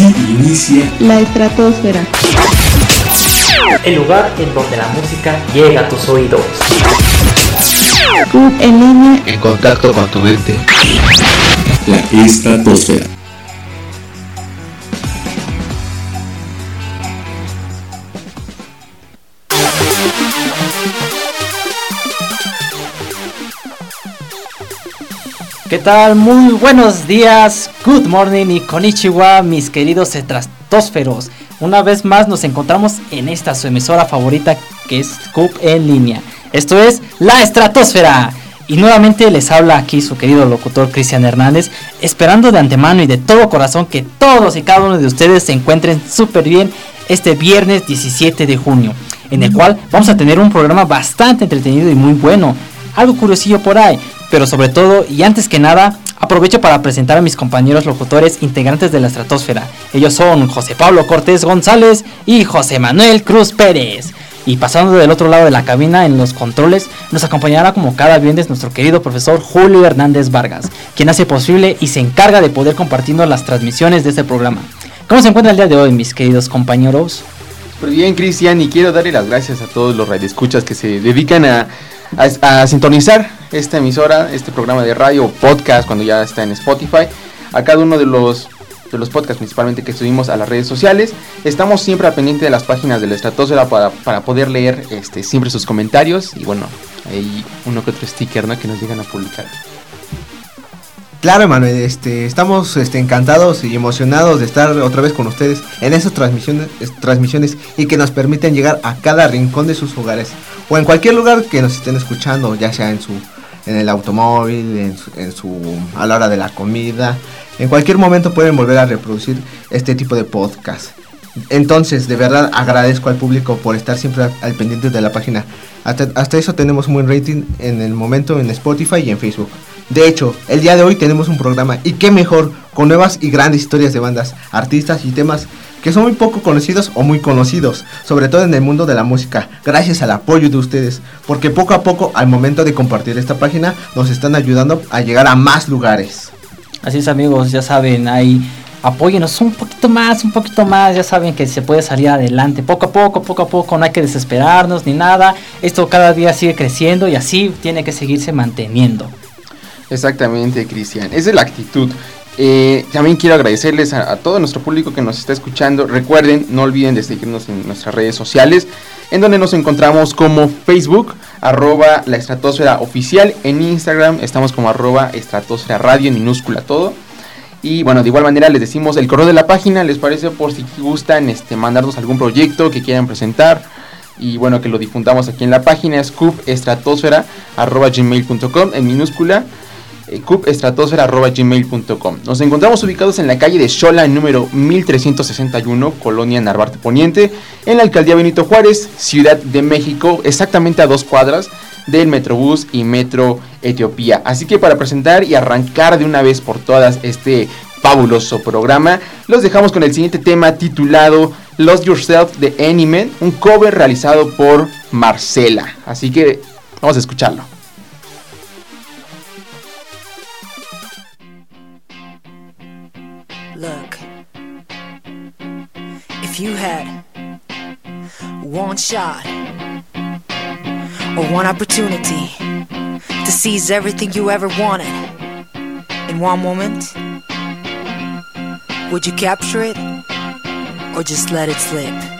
Aquí inicia la estratosfera. El lugar en donde la música llega a tus oídos. En línea. En contacto con tu mente. la estratosfera. ¿Qué tal? Muy buenos días, good morning y konnichiwa, mis queridos estratosferos. Una vez más nos encontramos en esta su emisora favorita que es Scoop en línea. Esto es La Estratosfera. Y nuevamente les habla aquí su querido locutor Cristian Hernández, esperando de antemano y de todo corazón que todos y cada uno de ustedes se encuentren súper bien este viernes 17 de junio, en el cual vamos a tener un programa bastante entretenido y muy bueno. Algo curiosillo por ahí, pero sobre todo y antes que nada, aprovecho para presentar a mis compañeros locutores integrantes de la estratosfera. Ellos son José Pablo Cortés González y José Manuel Cruz Pérez. Y pasando del otro lado de la cabina en los controles, nos acompañará como cada viernes nuestro querido profesor Julio Hernández Vargas, quien hace posible y se encarga de poder compartirnos las transmisiones de este programa. ¿Cómo se encuentra el día de hoy, mis queridos compañeros? Muy bien, Cristian, y quiero darle las gracias a todos los radioescuchas que se dedican a, a sintonizar esta emisora, este programa de radio podcast cuando ya está en Spotify, a cada uno de los de los podcasts principalmente que subimos a las redes sociales. Estamos siempre al pendiente de las páginas de la estratosfera para, para poder leer este, siempre sus comentarios y bueno, hay uno que otro sticker ¿no? que nos llegan a publicar. Claro, Emanuel, este, estamos este, encantados y emocionados de estar otra vez con ustedes en esas transmisiones, es- transmisiones y que nos permiten llegar a cada rincón de sus hogares o en cualquier lugar que nos estén escuchando, ya sea en su en el automóvil, en su, en su- a la hora de la comida, en cualquier momento pueden volver a reproducir este tipo de podcast. Entonces, de verdad agradezco al público por estar siempre al, pendiente de la página. Hasta, hasta eso tenemos un buen rating en el momento en Spotify y en Facebook. De hecho, el día de hoy tenemos un programa y qué mejor con nuevas y grandes historias de bandas, artistas y temas que son muy poco conocidos o muy conocidos, sobre todo en el mundo de la música, gracias al apoyo de ustedes, porque poco a poco al momento de compartir esta página nos están ayudando a llegar a más lugares. Así es amigos, ya saben, ahí apóyenos un poquito más, un poquito más, ya saben que se puede salir adelante, poco a poco, poco a poco, no hay que desesperarnos ni nada, esto cada día sigue creciendo y así tiene que seguirse manteniendo. Exactamente, Cristian. Esa es la actitud. Eh, también quiero agradecerles a, todo nuestro público que nos está escuchando. Recuerden, no olviden de seguirnos en nuestras redes sociales, en donde nos encontramos como Facebook, arroba la estratosfera oficial. En Instagram estamos como arroba estratosfera radio en minúscula todo. Y bueno, de igual manera les decimos el correo de la página, les parece por si gustan este, mandarnos algún proyecto que quieran presentar. Y bueno, que lo difundamos aquí en la página, es cupestratosfera.gmail.com en minúscula cupestratosfera.gmail.com Nos encontramos ubicados en la calle de Xola, número 1361, Colonia Narvarte Poniente, en la alcaldía Benito Juárez, Ciudad de México, exactamente a dos cuadras del Metrobús y Metro Etiopía. Así que para presentar y arrancar de una vez por todas este fabuloso programa, los dejamos con el siguiente tema titulado Lost Yourself de Animen, un cover realizado por Marcela. Así que vamos a escucharlo. You had. One shot. Or one opportunity to seize everything you ever wanted. In one moment, would you capture it or just let it slip?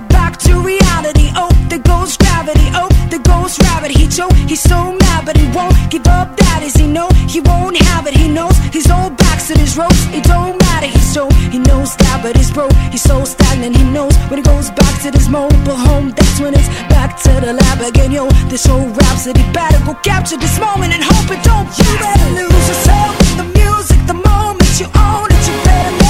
to reality. Oh, there goes gravity. Oh, there goes rabbit. He choke, he's so mad, but he won't give up. That is he know he won't have it. He knows he's all backs to his ropes. It don't matter. He's so he knows that, but he's broke. He's so stagnant. He knows when he goes back to this mobile home. That's when it's back to the lab again. Yo, this whole rhapsody better go capture this moment and hope it don't. You better lose yourself in the music the moment you own it. You better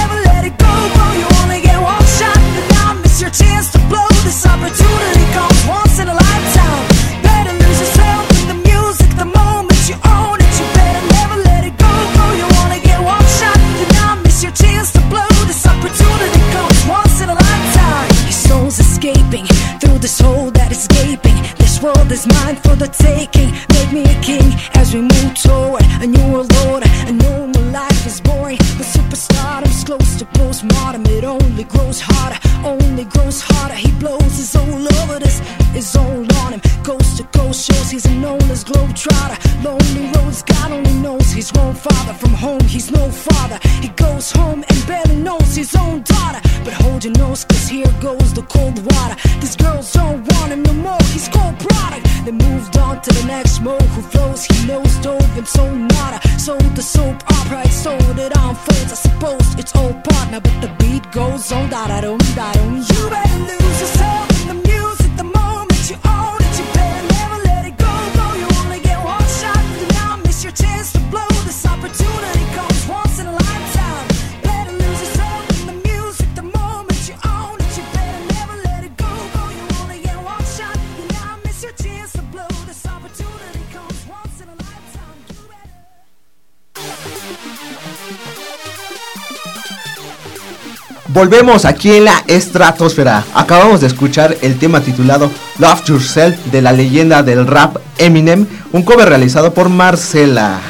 This opportunity comes once in a lifetime. Better lose yourself in the music the moment you own it. You better never let it go. Go, you wanna get one shot. You now miss your chance to blow. This opportunity comes once in a lifetime. Your soul's escaping through this hole that is gaping. This world is mine for the taking. Make me a king as we move toward a new world order. A normal life is boring, but superstardom's close to postmortem. It only grows harder only grows harder. He blows his own love This us, his own Coast to coast shows he's known as globetrotter. Lonely roads, God only knows he's grown father. from home. He's no father. He goes home and barely knows his own daughter. But hold your nose, cause here goes the cold water. These girls don't want him no more. He's cold product. They moved on to the next mo who flows. He knows dove and so nada. So the soap opera, it's so it unfolds. I suppose it's all partner, but the beat goes on. Da da dum da dum. You better lose yourself Volvemos aquí en la estratosfera. Acabamos de escuchar el tema titulado Love Yourself de la leyenda del rap Eminem, un cover realizado por Marcela.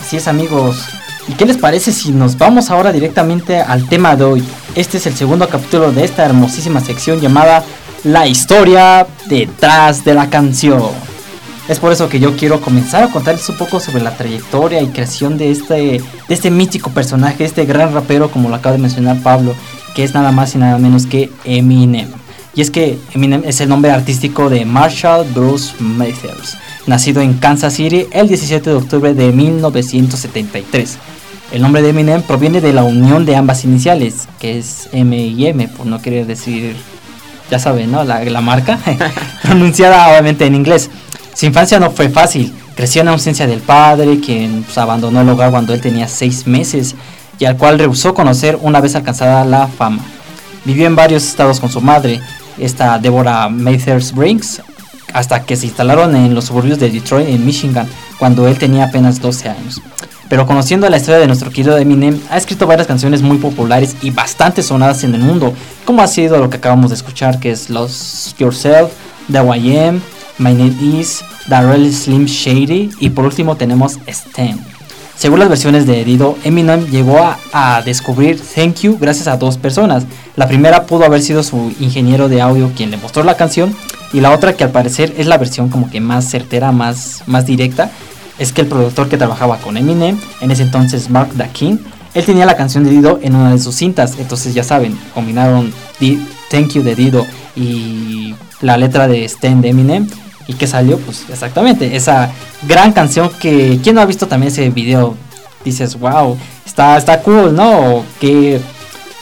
Así es amigos. ¿Y qué les parece si nos vamos ahora directamente al tema de hoy? Este es el segundo capítulo de esta hermosísima sección llamada La historia detrás de la canción. Es por eso que yo quiero comenzar a contarles un poco sobre la trayectoria y creación de este, de este mítico personaje, este gran rapero como lo acaba de mencionar Pablo, que es nada más y nada menos que Eminem. Y es que Eminem es el nombre artístico de Marshall Bruce Mathers, nacido en Kansas City el 17 de octubre de 1973. El nombre de Eminem proviene de la unión de ambas iniciales, que es M y M, por no querer decir, ya saben, ¿no? La, la marca, pronunciada obviamente en inglés. Su infancia no fue fácil. Creció en ausencia del padre, quien pues, abandonó el hogar cuando él tenía seis meses y al cual rehusó conocer una vez alcanzada la fama. Vivió en varios estados con su madre, esta Deborah Mathers Brinks, hasta que se instalaron en los suburbios de Detroit, en Michigan, cuando él tenía apenas 12 años. Pero conociendo la historia de nuestro querido Eminem, ha escrito varias canciones muy populares y bastante sonadas en el mundo, como ha sido lo que acabamos de escuchar, que es Lost Yourself, The YM, My Name Is, Darrell Slim Shady y por último tenemos Stan. Según las versiones de Dido, Eminem llegó a, a, descubrir Thank You gracias a dos personas. La primera pudo haber sido su ingeniero de audio quien le mostró la canción y la otra que al parecer es la versión como que más certera, más, más directa, es que el productor que trabajaba con Eminem, en ese entonces Mark Dakin, él tenía la canción de Dido en una de sus cintas, entonces ya saben, combinaron Thank You de Dido y la letra de Stan de Eminem y que salió pues exactamente esa gran canción que quién no ha visto también ese video dices wow está está cool no que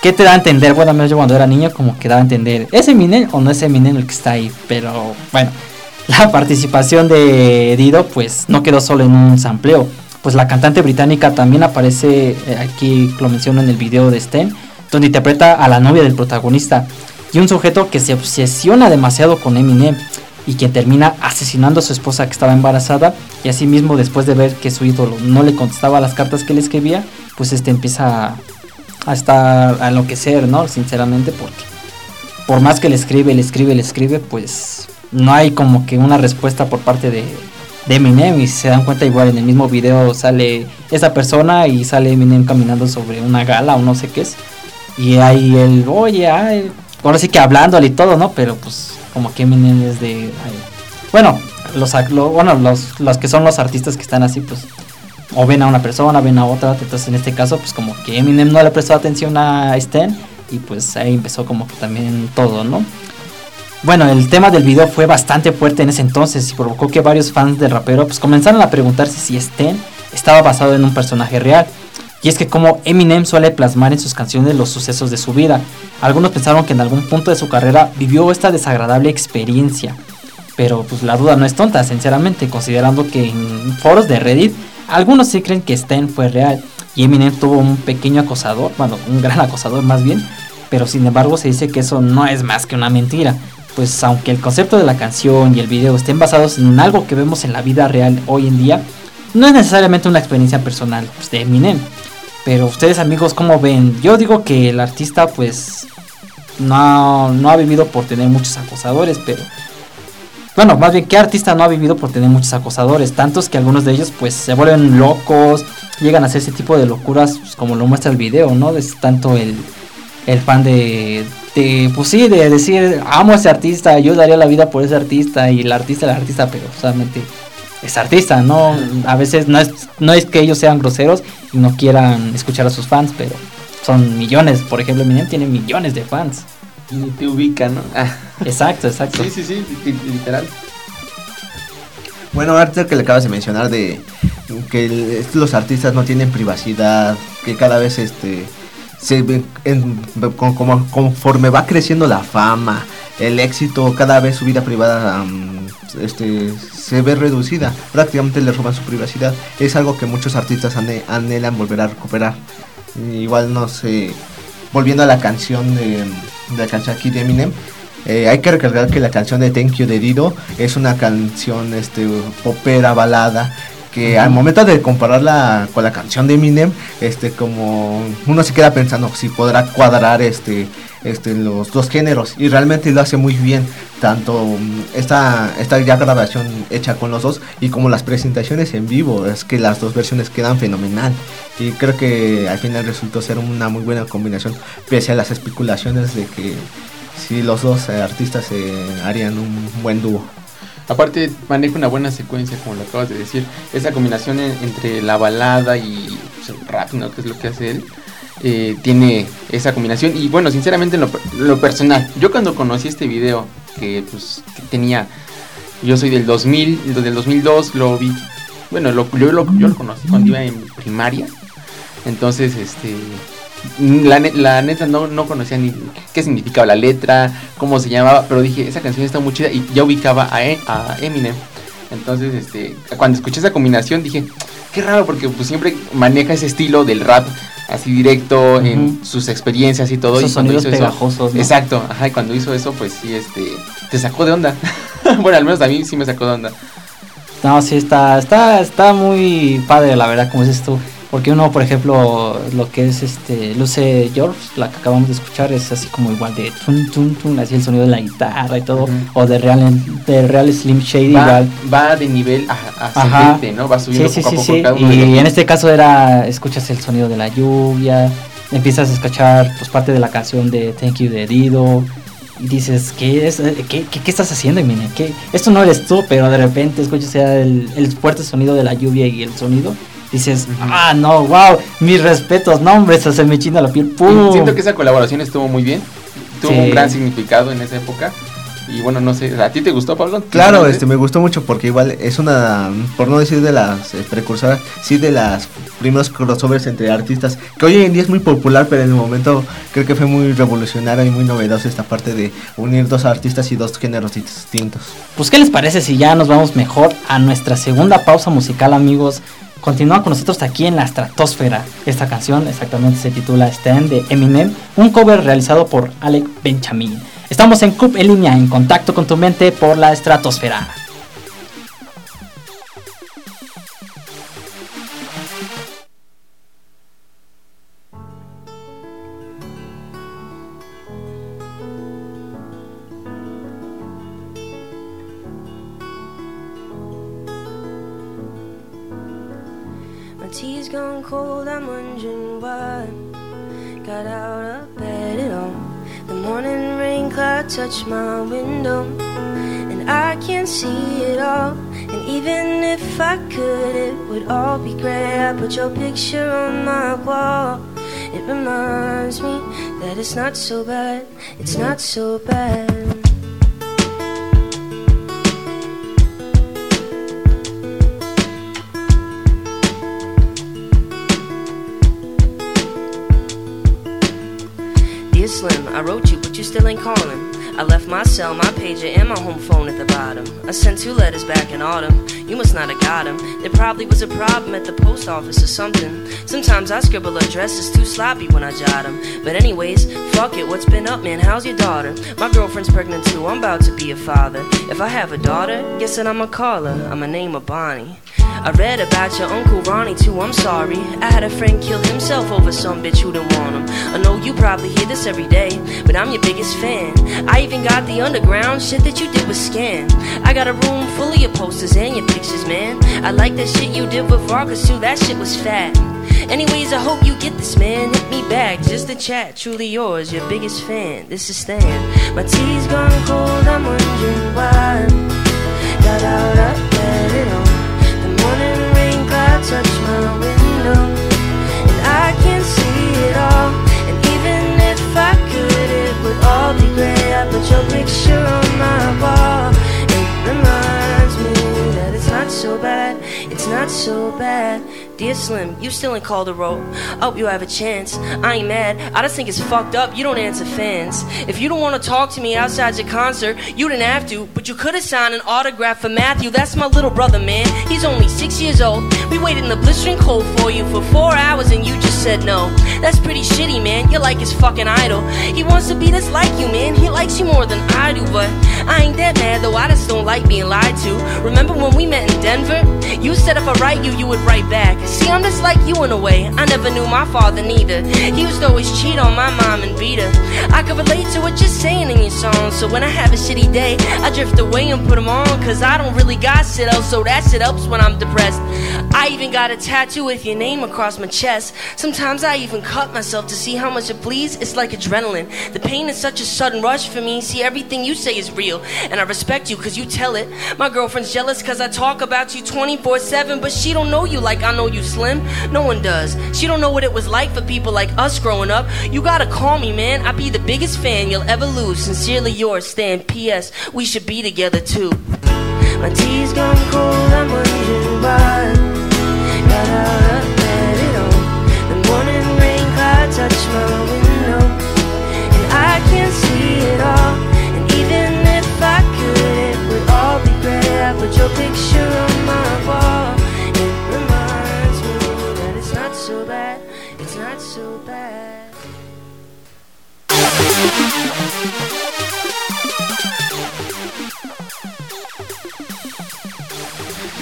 ¿Qué te da a entender? Bueno, menos yo cuando era niño como que daba a entender, ¿es Eminem o no es Eminem el que está ahí? Pero bueno, la participación de Dido pues no quedó solo en un sampleo, pues la cantante británica también aparece, eh, aquí lo menciono en el video de Sten, donde interpreta a la novia del protagonista y un sujeto que se obsesiona demasiado con Eminem y quien termina asesinando a su esposa que estaba embarazada y asimismo después de ver que su ídolo no le contestaba las cartas que le escribía, pues este empieza a, a estar a enloquecer, ¿no? Sinceramente porque por más que le escribe, le escribe, le escribe, pues no hay como que una respuesta por parte de, de Eminem y se dan cuenta igual en el mismo video sale esa persona y sale Eminem caminando sobre una gala o no sé qué es y ahí el oye ay, ahora sí que hablándole y todo no pero pues como que Eminem es de bueno los, lo, bueno los, los que son los artistas que están así pues o ven a una persona ven a otra entonces en este caso pues como que Eminem no le prestó atención a Stan y pues ahí empezó como que también todo no bueno, el tema del video fue bastante fuerte en ese entonces y provocó que varios fans del rapero pues comenzaron a preguntarse si Stan estaba basado en un personaje real. Y es que como Eminem suele plasmar en sus canciones los sucesos de su vida, algunos pensaron que en algún punto de su carrera vivió esta desagradable experiencia. Pero pues la duda no es tonta, sinceramente, considerando que en foros de Reddit algunos sí creen que Stan fue real y Eminem tuvo un pequeño acosador, bueno, un gran acosador más bien, pero sin embargo se dice que eso no es más que una mentira pues aunque el concepto de la canción y el video estén basados en algo que vemos en la vida real hoy en día, no es necesariamente una experiencia personal pues, de Eminem. Pero ustedes amigos, ¿cómo ven? Yo digo que el artista pues no, no ha vivido por tener muchos acosadores, pero bueno, más bien, ¿qué artista no ha vivido por tener muchos acosadores? Tantos que algunos de ellos pues se vuelven locos, llegan a hacer ese tipo de locuras pues, como lo muestra el video, ¿no? Es tanto el, el fan de, de, pues sí, de decir, amo a ese artista, yo daría la vida por ese artista y el artista, el artista, pero solamente es artista, ¿no? A veces no es, no es que ellos sean groseros y no quieran escuchar a sus fans, pero son millones. Por ejemplo, Eminem tiene millones de fans. Ni te ubica, ¿no? Ah. Exacto, exacto. Sí, sí, sí, li- literal. Bueno, ahorita que le acabas de mencionar de que el- los artistas no tienen privacidad, que cada vez este se ve en- como, conforme va creciendo la fama, el éxito, cada vez su vida privada este, se ve reducida. Prácticamente le roban su privacidad. Es algo que muchos artistas anhelan volver a recuperar. Igual no sé, volviendo a la canción de, de la canción aquí de Eminem, eh, hay que recalcar que la canción de Thank You de Dido es una canción este popera balada que al momento de compararla con la canción de Eminem, este como uno se queda pensando si podrá cuadrar este este los dos géneros y realmente lo hace muy bien tanto mm, esta esta ya grabación hecha con los dos y como las presentaciones en vivo es que las dos versiones quedan fenomenal y creo que al final resultó ser una muy buena combinación pese a las especulaciones de que si los dos eh, artistas eh, harían un buen dúo. Aparte maneja una buena secuencia, como lo acabas de decir. Esa combinación en- entre la balada y pues, el rap, ¿no? Que es lo que hace él. Eh, tiene esa combinación. Y bueno, sinceramente en lo, per- lo personal, yo cuando conocí este video, que pues tenía, yo soy del 2000, del 2002, lo vi, bueno, lo, yo, lo, yo lo conocí cuando iba en primaria. Entonces, este, la, la neta no, no conocía ni qué significaba la letra, cómo se llamaba, pero dije, esa canción está muy chida y ya ubicaba a, E- a Eminem. Entonces, este, cuando escuché esa combinación dije, qué raro porque pues siempre maneja ese estilo del rap así directo en sus experiencias y todo. Esos y cuando sonidos hizo eso-. Exacto, ajá, y cuando hizo eso, pues sí, este, te sacó de onda. bueno, al menos a mí sí me sacó de onda. No, sí, está, está, está muy padre, la verdad, como dices tú. Porque uno, por ejemplo, lo que es este Luce George, la que acabamos de escuchar, es así como igual de tun, tun, tun, así el sonido de la guitarra y todo. O de Real, de Real Slim Shady, Va, igual. va de nivel ascendente, ¿no? Va subiendo sí, poco sí, a poco sí. cada los Y en este caso era, escuchas el sonido de la lluvia, empiezas a escuchar pues parte de la canción de Thank You de Dido. Y dices, ¿qué, es, qué, qué, qué estás haciendo, Eminem? ¿Qué? Esto no eres tú, pero de repente escuchas el, el fuerte sonido de la lluvia y el sonido. Dices, ah, no, wow, mis respetos, no, hombre, hasta se me china la piel. ¡pum! Siento que esa colaboración estuvo muy bien. Tuvo Sí. un gran significado en esa época. Y bueno, no sé, ¿a ti te gustó, Pablo? Claro, este me gustó mucho porque igual es una, por no decir de las eh, precursoras, sí de las primeros crossovers entre artistas, que hoy en día es muy popular, pero en el momento creo que fue muy revolucionario y muy novedoso esta parte de unir dos artistas y dos géneros distintos. Pues, ¿qué les parece si ya nos vamos mejor a nuestra segunda pausa musical, amigos? Continúa con nosotros aquí en la estratosfera. Esta canción exactamente se titula Stand de Eminem, un cover realizado por Alec Benjamin. Estamos en Club en línea, en contacto con tu mente por la estratosfera. What got out of bed at all. The morning rain cloud touched my window, and I can't see it all. And even if I could, it would all be gray. I put your picture on my wall. It reminds me that it's not so bad, it's not so bad. Slim, I wrote you, but you still ain't calling. I left my cell, my pager, and my home phone at the bottom. I sent two letters back in autumn. You must not have got him. There probably was a problem at the post office or something. Sometimes I scribble addresses too sloppy when I jot them. But anyways, fuck it, what's been up, man? How's your daughter? My girlfriend's pregnant too. I'm about to be a father. If I have a daughter, guess that I'ma call her. I'ma name her Bonnie. I read about your Uncle Ronnie too, I'm sorry. I had a friend kill himself over some bitch who didn't want him. I know you probably hear this every day, but I'm your biggest fan. I even got the underground shit that you did with Scan. I got a room full of your posters and your pictures, man. I like that shit you did with Vargas too, that shit was fat. Anyways, I hope you get this, man. Hit me back, just a chat. Truly yours, your biggest fan. This is Stan. My tea's gone cold, I'm wondering why. Got out of bed at all. The morning rain cloud touched my window, and I can't see it all. And even if I could, it would all be gray. I put your picture on my wall. So bad. It's not so bad. Dear Slim, you still in Calderon. Hope oh, you have a chance. I ain't mad. I just think it's fucked up. You don't answer fans. If you don't want to talk to me outside your concert, you didn't have to. But you could have signed an autograph for Matthew. That's my little brother, man. He's only six years old. We waited in the blistering cold for you for four hours and you just said no. That's pretty shitty, man. You're like his fucking idol. He wants to be just like you, man. He likes you more than I do, but I ain't that mad though. I just don't like being lied to. Remember when we met in Denver? You said if I write you, you would write back. See, I'm just like you in a way. I never knew my father neither. He used to always cheat on my mom and beat her. I could relate to what you're saying in your songs. So when I have a shitty day, I drift away and put them on. Cause I don't really got shit else, so that shit helps when I'm depressed. I even got a tattoo with your name across my chest. Sometimes I even cut myself to see how much it bleeds. It's like adrenaline. The pain is such a sudden rush for me. See, everything you say is real. And I respect you cause you tell it. My girlfriend's jealous cause I talk about you 24 7, but she don't know you like I know you, Slim. No one does. She don't know what it was like for people like us growing up. You gotta call me, man. I'll be the biggest fan you'll ever lose. Sincerely yours, Stan. P.S. We should be together too. My tea's gone cold, I'm wondering why. Got out of bed at all. The morning rain cloud touched my window, and I can't see it all.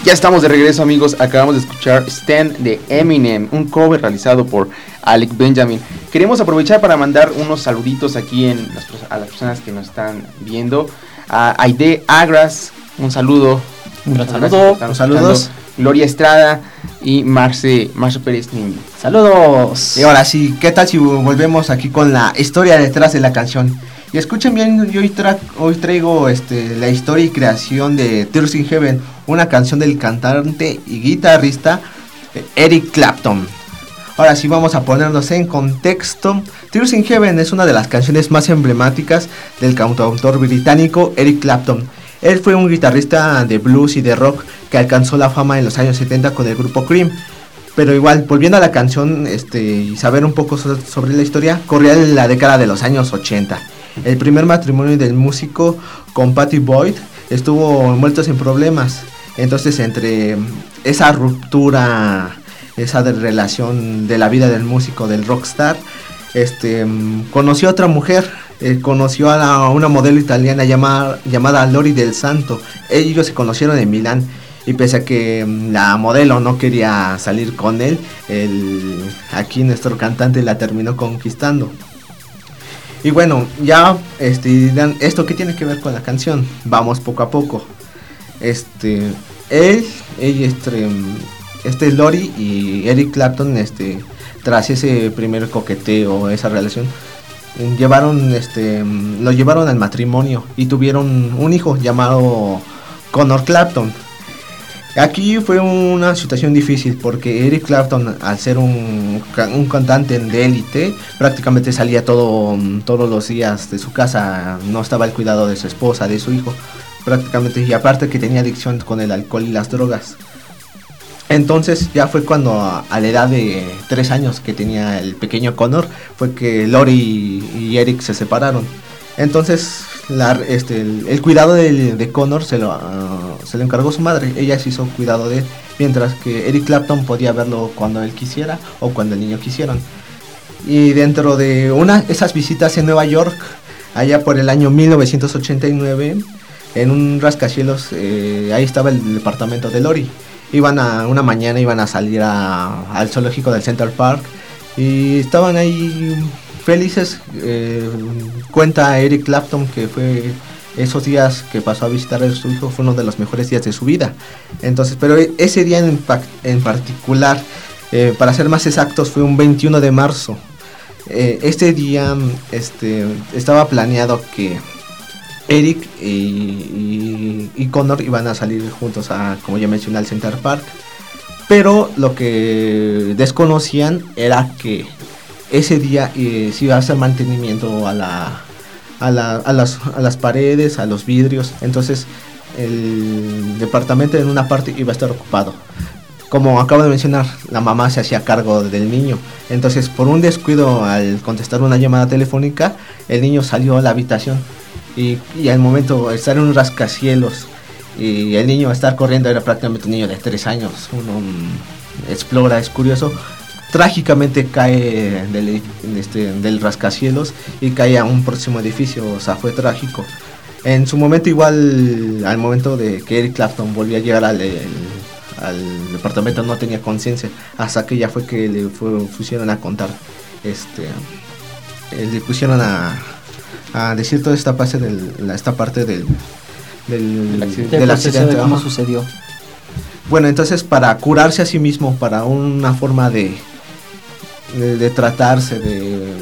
Ya estamos de regreso amigos, acabamos de escuchar Stand de Eminem, un cover realizado por Alec Benjamin. Queremos aprovechar para mandar unos saluditos aquí a las personas que nos están viendo. A Aide Agras, un saludo. Muchas saludo. Saludos. Gloria Estrada y Marce, Marce Pérez Niño. Saludos. Y ahora sí, ¿qué tal si volvemos aquí con la historia detrás de la canción? Y escuchen bien, yo hoy, tra- hoy traigo este, la historia y creación de Tears in Heaven, una canción del cantante y guitarrista eh, Eric Clapton. Ahora sí vamos a ponernos en contexto. Tears in Heaven es una de las canciones más emblemáticas del cantautor británico Eric Clapton. Él fue un guitarrista de blues y de rock que alcanzó la fama en los años 70 con el grupo Cream. Pero igual, volviendo a la canción este, y saber un poco so- sobre la historia, corría en la década de los años 80. El primer matrimonio del músico con Patty Boyd estuvo envueltos en problemas. Entonces, entre esa ruptura, esa relación de la vida del músico, del rockstar, este, mm, conoció a otra mujer, eh, conoció a, una modelo italiana llamada, llamada Lori del Santo. Ellos se conocieron en Milán y pese a que mm, la modelo no quería salir con él, el, aquí nuestro cantante la terminó conquistando. Y bueno, ya este, ¿esto qué tiene que ver con la canción? Vamos poco a poco. Este, él, este, este Lori y Eric Clapton, este, tras ese primer coqueteo, esa relación, llevaron, este, lo llevaron al matrimonio y tuvieron un hijo llamado Connor Clapton. Aquí fue una situación difícil porque Eric Clapton, al ser un, un cantante de élite, prácticamente salía todo, todos los días de su casa, no estaba al cuidado de su esposa, de su hijo, prácticamente, y aparte que tenía adicción con el alcohol y las drogas. Entonces ya fue cuando a, la edad de tres años que tenía el pequeño Connor, fue que Lori y Eric se separaron. Entonces este, el, cuidado de, Connor se lo, ah, se lo encargó su madre, ella se hizo cuidado de él, mientras que Eric Clapton podía verlo cuando él quisiera o cuando el niño quisieran. Y dentro de una esas visitas en Nueva York, allá por el año 1989, en un rascacielos, eh, ahí estaba el departamento de Lori. Iban a una mañana iban a salir a- al zoológico del Central Park y estaban ahí felices. eh, cuenta Eric Clapton que fue esos días que pasó a visitar a su fue uno de los mejores días de su vida. Entonces, pero e- ese día en, en particular, eh, para ser más exactos, fue un 21 de marzo. Eh, este día este, estaba planeado que Eric y, Connor iban a salir juntos a, como ya mencioné, al Center Park. Pero lo que desconocían era que ese día eh, se iba a hacer mantenimiento a las, a las paredes, a los vidrios. Entonces el departamento en una parte iba a estar ocupado. Como acabo de mencionar, la mamá se hacía cargo del niño. Entonces, por un descuido al contestar una llamada telefónica, el niño salió a la habitación. Y, al momento estar en un rascacielos y el niño estar corriendo era prácticamente un niño de 3 años. Uno mm, explora, es curioso. Trágicamente cae del, este, del rascacielos y cae a un próximo edificio. O sea, fue trágico. En su momento igual, al momento de que Eric Clapton volvió a llegar al, departamento no tenía conciencia. Hasta que ya fue que le pusieron a contar. Este, le pusieron a, a decir toda esta parte del, la- esta parte del, del, Del accidente. Del de cómo ajá. sucedió. Bueno, entonces para curarse a sí mismo, para una forma de, de, de tratarse, de...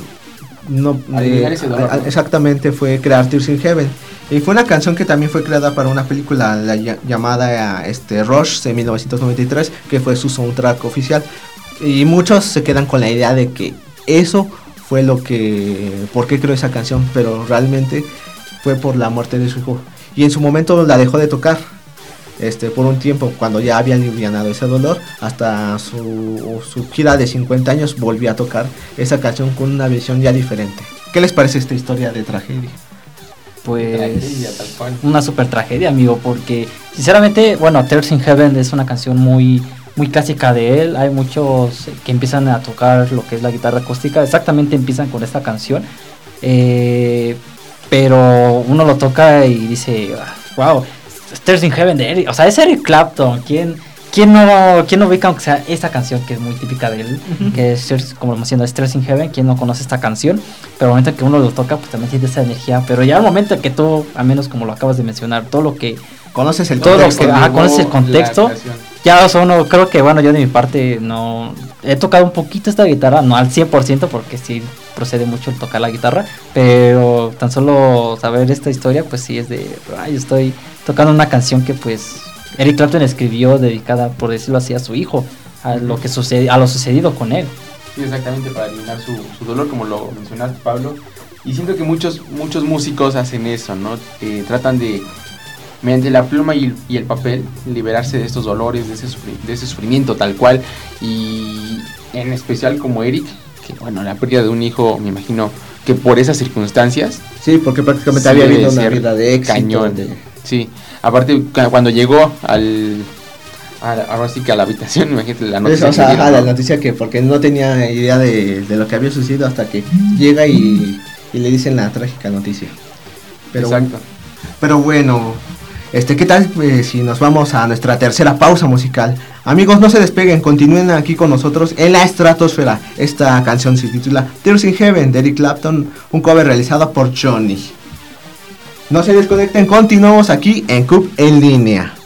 No, de- ese dolor, a- ¿no? Exactamente, fue crear Tears in Heaven. Y fue una canción que también fue creada para una película la lla- llamada este, Rush de 1993, que fue su soundtrack oficial. Y muchos se quedan con la idea de que eso fue lo que... ¿Por qué creó esa canción? Pero realmente fue por la muerte de su hijo. Y en su momento la dejó de tocar este, por un tiempo, cuando ya había alivianado ese dolor, hasta su, su gira de 50 años volvió a tocar esa canción con una visión ya diferente. ¿Qué les parece esta historia de tragedia? Pues Tragedia, tal cual. una super tragedia, amigo, porque sinceramente, bueno, Tears in Heaven es una canción muy muy clásica de él. Hay muchos que empiezan a tocar lo que es la guitarra acústica, exactamente empiezan con esta canción. Eh, pero uno lo toca y dice, wow, Tears in Heaven de Eric, o sea, es Eric Clapton, ¿quién ¿Quién no, ¿Quién no ubica aunque sea esta canción que es muy típica de él? Que es, como lo mencioné, es Tears in Heaven. ¿Quién no conoce esta canción? Pero al momento en que uno lo toca, pues también siente esa energía. Pero ya al momento en que tú, al menos como lo acabas de mencionar, todo lo que ¿Conoces el Todo lo contexto? que- ajá, Llevó conoces el contexto. Ya, uno, creo que bueno, yo de mi parte no he tocado un poquito esta guitarra, no al 100% porque sí procede mucho el tocar la guitarra, pero tan solo saber esta historia, pues sí es de, ay, estoy tocando una canción que pues Eric Clapton escribió dedicada, por decirlo así, a su hijo, a lo que sucede, a lo sucedido con él. Sí, exactamente, para eliminar su, su dolor, como lo mencionaste, Pablo. Y siento que muchos, muchos músicos hacen eso, ¿no? Eh, tratan de, mediante la pluma y, el- y el papel, liberarse de estos dolores, de ese, sufri- de ese sufrimiento tal cual. Y en especial como Eric, que bueno, la pérdida de un hijo, me imagino que por esas circunstancias, Sí, porque prácticamente había habido una vida de éxito. cañón. de- sí. Aparte, cu- cuando llegó al... a ahora sí que a la habitación, imagínate la noticia. o sea, dieron, ajá, la ¿no? noticia que porque no tenía idea de, de lo que había sucedido hasta que llega y, y le dicen la trágica noticia. Pero, Exacto. pero bueno, este, ¿qué tal eh, si nos vamos a nuestra tercera pausa musical? Amigos, no se despeguen, continúen aquí con nosotros en la estratosfera. Esta canción se titula Tears in Heaven de Eric Clapton, un cover realizado por Johnny. No se desconecten, continuamos aquí en Cup en línea.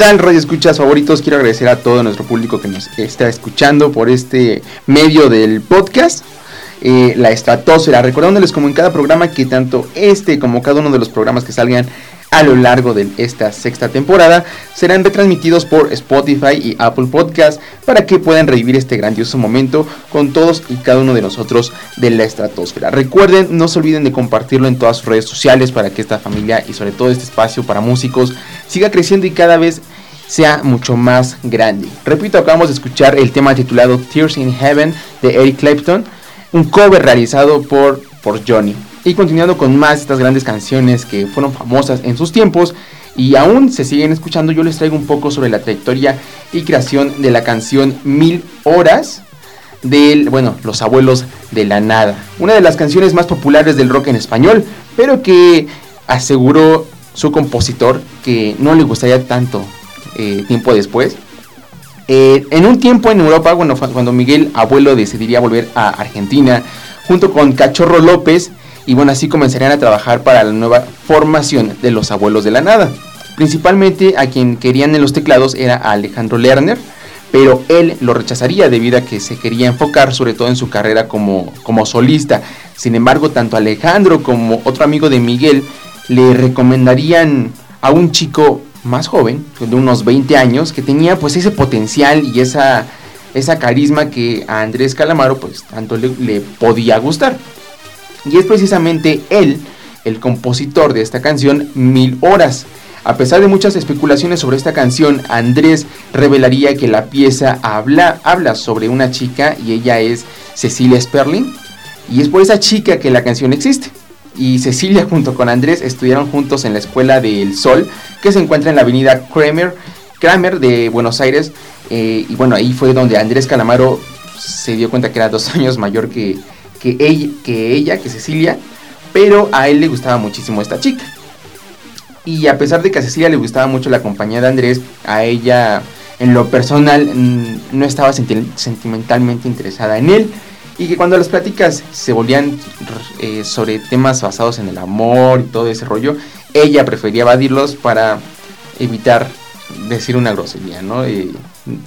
Tal, Radio Escuchas favoritos? Quiero agradecer a todo nuestro público que nos está escuchando por este medio del podcast. eh, la estratosfera, recordándoles como en cada programa que tanto este como cada uno de los programas que salgan a lo largo de esta sexta temporada serán retransmitidos por Spotify y Apple Podcast para que puedan revivir este grandioso momento con todos y cada uno de nosotros de la estratosfera. Recuerden, no se olviden de compartirlo en todas sus redes sociales para que esta familia y sobre todo este espacio para músicos siga creciendo y cada vez sea mucho más grande. Repito, acabamos de escuchar el tema titulado Tears in Heaven de Eric Clapton, un cover realizado por, por Johnny. Y continuando con más de estas grandes canciones que fueron famosas en sus tiempos y aún se siguen escuchando, yo les traigo un poco sobre la trayectoria y creación de la canción Mil Horas del, bueno, Los Abuelos de la Nada. Una de las canciones más populares del rock en español, pero que aseguró su compositor que no le gustaría tanto eh, tiempo después. Eh, en un tiempo en Europa, bueno, cuando Miguel Abuelo decidiría volver a Argentina, junto con Cachorro López, y bueno, así comenzarían a trabajar para la nueva formación de los Abuelos de la Nada. Principalmente a quien querían en los teclados era Alejandro Lerner, pero él lo rechazaría debido a que se quería enfocar sobre todo en su carrera como, como solista. Sin embargo, tanto Alejandro como otro amigo de Miguel le recomendarían a un chico más joven, de unos 20 años, que tenía pues ese potencial y esa, esa carisma que a Andrés Calamaro pues tanto le, le podía gustar. Y es precisamente él, el compositor de esta canción, Mil Horas. A pesar de muchas especulaciones sobre esta canción, Andrés revelaría que la pieza habla, habla sobre una chica y ella es Cecilia Sperling. Y es por esa chica que la canción existe. Y Cecilia junto con Andrés estudiaron juntos en la Escuela del Sol, que se encuentra en la avenida Kramer, Kramer de Buenos Aires. Eh, y bueno, ahí fue donde Andrés Calamaro se dio cuenta que era dos años mayor que, que, ella, que ella, que Cecilia. Pero a él le gustaba muchísimo esta chica. Y a pesar de que a Cecilia le gustaba mucho la compañía de Andrés, a ella en lo personal mm, no estaba senti- sentimentalmente interesada en él. Y que cuando las pláticas se volvían eh, sobre temas basados en el amor y todo ese rollo, ella prefería evadirlos para evitar decir una grosería, ¿no?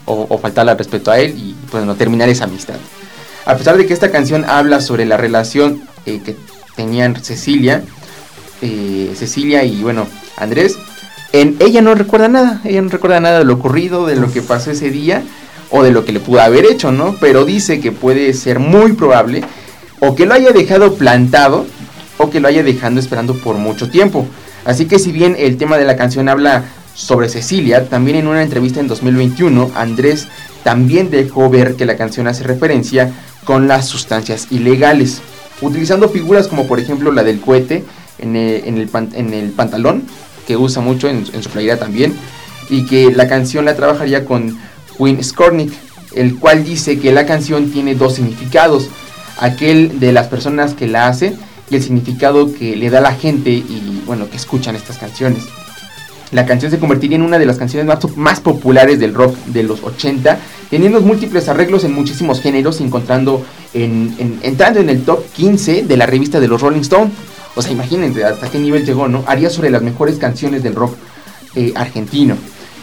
O, o faltarle al respeto a él y pues no terminar esa amistad. A pesar de que esta canción habla sobre la relación eh, que tenían Cecilia, eh, Cecilia y bueno, Andrés, en ella no recuerda nada, ella no recuerda nada de lo ocurrido, de lo que pasó ese día o de lo que le pudo haber hecho, ¿no? Pero dice que puede ser muy probable o que lo haya dejado plantado o que lo haya dejando esperando por mucho tiempo. Así que si bien el tema de la canción habla sobre Cecilia, también en una entrevista en 2021, Andrés también dejó ver que la canción hace referencia con las sustancias ilegales, utilizando figuras como por ejemplo la del cohete en el, en el pantalón, que usa mucho en, en su playera también, y que la canción la trabajaría con Win Skornik, el cual dice que la canción tiene dos significados, aquel de las personas que la hacen y el significado que le da la gente y bueno, que escuchan estas canciones. La canción se convertiría en una de las canciones más, populares del rock de los 80, teniendo múltiples arreglos en muchísimos géneros, encontrando en, en- entrando en el top 15 de la revista de los Rolling Stone. O sea, imagínense hasta qué nivel llegó, ¿no? Haría sobre las mejores canciones del rock eh, argentino.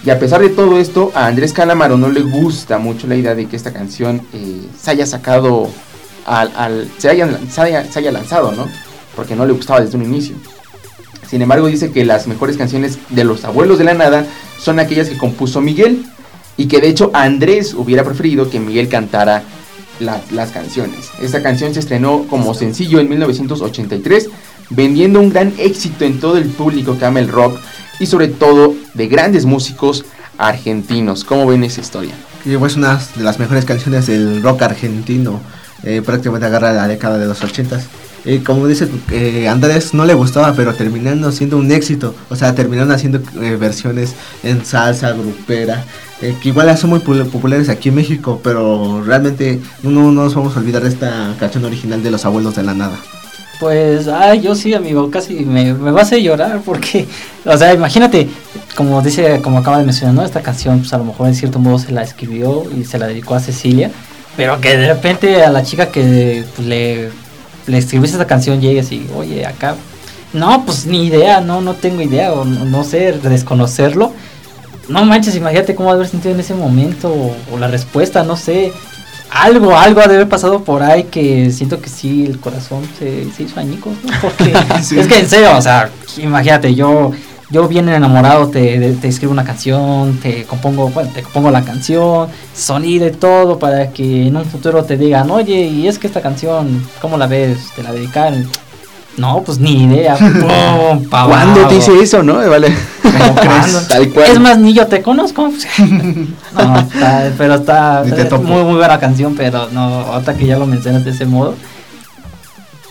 Y a pesar de todo esto, a Andrés Calamaro no le gusta mucho la idea de que esta canción eh, se haya sacado, al, se, haya, lanzado, ¿no? Porque no le gustaba desde un inicio. Sin embargo, dice que las mejores canciones de los abuelos de la nada son aquellas que compuso Miguel. Y que de hecho Andrés hubiera preferido que Miguel cantara la- las canciones. Esta canción se estrenó como sencillo en 1983, vendiendo un gran éxito en todo el público que ama el rock y sobre todo de grandes músicos argentinos. ¿Cómo ven esa historia? Es una de las mejores canciones del rock argentino. eh, prácticamente agarra la década de los ochentas. Eh, como dice eh, Andrés, no le gustaba, pero terminando siendo un éxito. O sea, terminaron haciendo eh, versiones en salsa, grupera, que igual son muy pul- populares aquí en México, pero realmente no nos vamos a olvidar de esta canción original de los abuelos de la nada. Pues, ay, yo sí, amigo, casi me, me vas a llorar porque, o sea, imagínate, como dice, como acaba de mencionar, ¿no? Esta canción, pues a lo mejor en cierto modo se la escribió y se la dedicó a Cecilia, pero que de repente a la chica que pues, le, le escribiste esta canción llegue así, oye, acá, no, pues ni idea, no, no tengo idea, o no, no sé, desconocerlo. no manches, imagínate cómo haber sentido en ese momento o, o la respuesta, no sé. Algo, algo ha de haber pasado por ahí que siento que sí, el corazón se, se hizo añicos, ¿no? Porque Sí. es que en serio, o sea, imagínate, yo yo bien enamorado te, te escribo una canción, te compongo, bueno, te compongo la canción, sonido y todo para que en un futuro te digan, oye, y es que esta canción, ¿cómo la ves? ¿Te la dedicaron? No, pues ni idea. ¡Pum! pa' ¿Cuándo te hice eso, no? Vale. Tal cual. Es más, ni yo te conozco. no, está- pero está muy, muy buena canción, pero no, ahorita que ya lo mencionas de ese modo,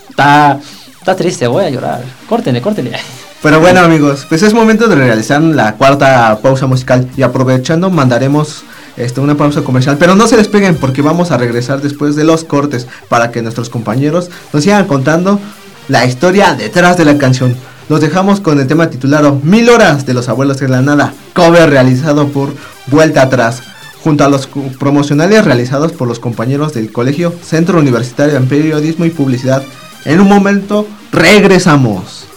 está, está triste, voy a llorar. Córtele, córtele. Pero bueno amigos, pues es momento de realizar la cuarta pausa musical y aprovechando mandaremos este, una pausa comercial, pero no se despeguen porque vamos a regresar después de los cortes para que nuestros compañeros nos sigan contando la historia detrás de la canción. Los dejamos con el tema titulado Mil horas de los abuelos de la nada, cover realizado por Vuelta Atrás, junto a los promocionales realizados por los compañeros del Colegio Centro Universitario en Periodismo y Publicidad. En un momento regresamos.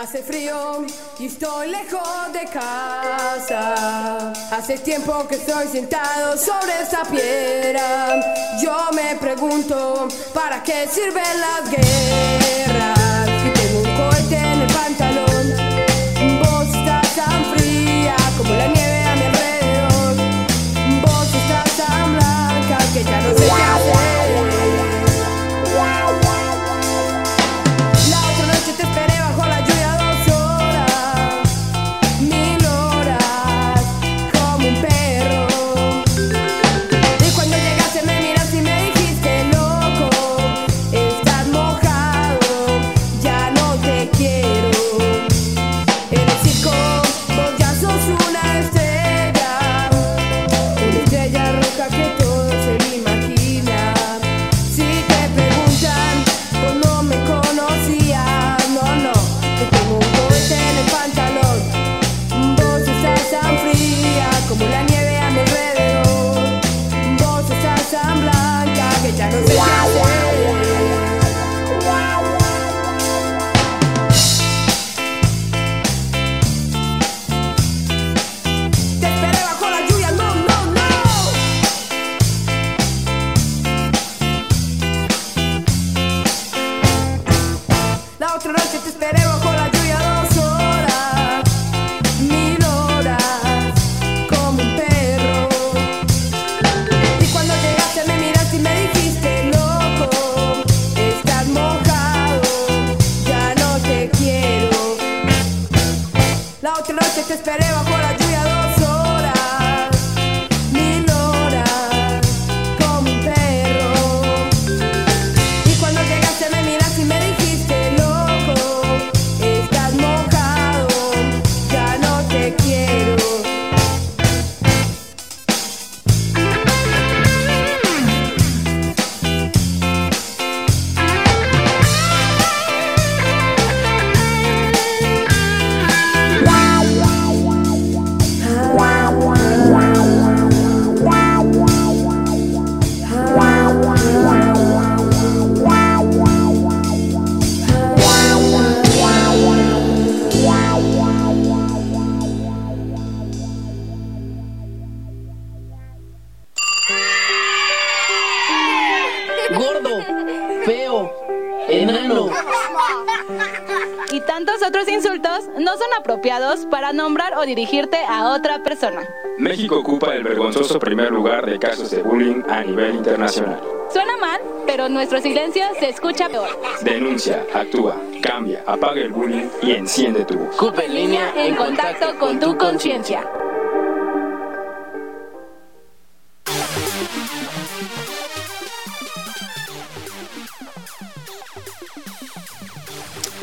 Hace frío y estoy lejos de casa. Hace tiempo que estoy sentado sobre esta piedra. Yo me pregunto, ¿para qué sirven las guerras? Tengo un cohete en el pantalón, dirigirte a otra persona. México ocupa el vergonzoso primer lugar de casos de bullying a nivel internacional. Suena mal, pero nuestro silencio se escucha peor. Denuncia, actúa, cambia, apaga el bullying y enciende tu voz. CUP en línea En contacto con tu conciencia.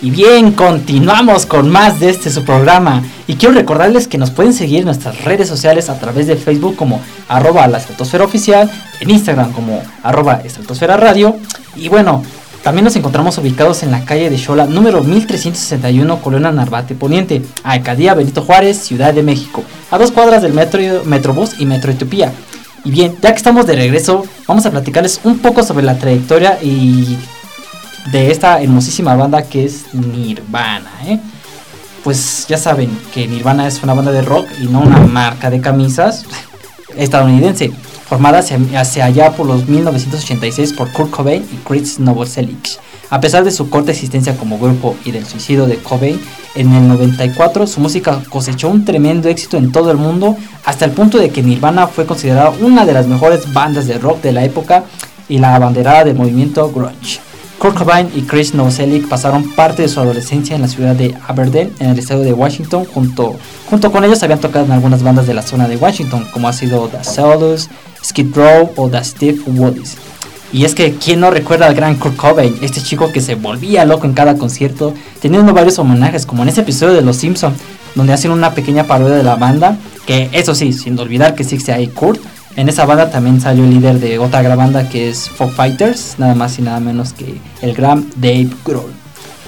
Y bien, continuamos con más de este su programa. Y quiero recordarles que nos pueden seguir en nuestras redes sociales a través de Facebook como arroba la estratosfera oficial, en Instagram como arroba estratosfera radio. Y bueno, también nos encontramos ubicados en la calle de Xola, número 1361, Colonia Narvate Poniente, Alcaldía Benito Juárez, Ciudad de México, a dos cuadras del metro, Metrobús y Metro Etiopía. Y bien, ya que estamos de regreso, vamos a platicarles un poco sobre la trayectoria y de esta hermosísima banda que es Nirvana, ¿eh? Pues ya saben que Nirvana es una banda de rock y no una marca de camisas estadounidense, formada hacia, allá por los 1986 por Kurt Cobain y Chris Novoselic. A pesar de su corta existencia como grupo y del suicidio de Cobain, en el 94 su música cosechó un tremendo éxito en todo el mundo, hasta el punto de que Nirvana fue considerada una de las mejores bandas de rock de la época y la abanderada del movimiento grunge. Kurt Cobain y Chris Novoselic pasaron parte de su adolescencia en la ciudad de Aberdeen, en el estado de Washington. Junto, junto con ellos habían tocado en algunas bandas de la zona de Washington, como ha sido The Solus, Skid Row o The Steve Woodies. Y es que, ¿quién no recuerda al gran Kurt Cobain? Este chico que se volvía loco en cada concierto, teniendo varios homenajes, como en ese episodio de Los Simpson, donde hacen una pequeña parodia de la banda, que eso sí, sin olvidar que existe ahí Kurt. En esa banda también salió el líder de otra gran banda que es Folk Fighters, nada más y nada menos que el gran Dave Grohl.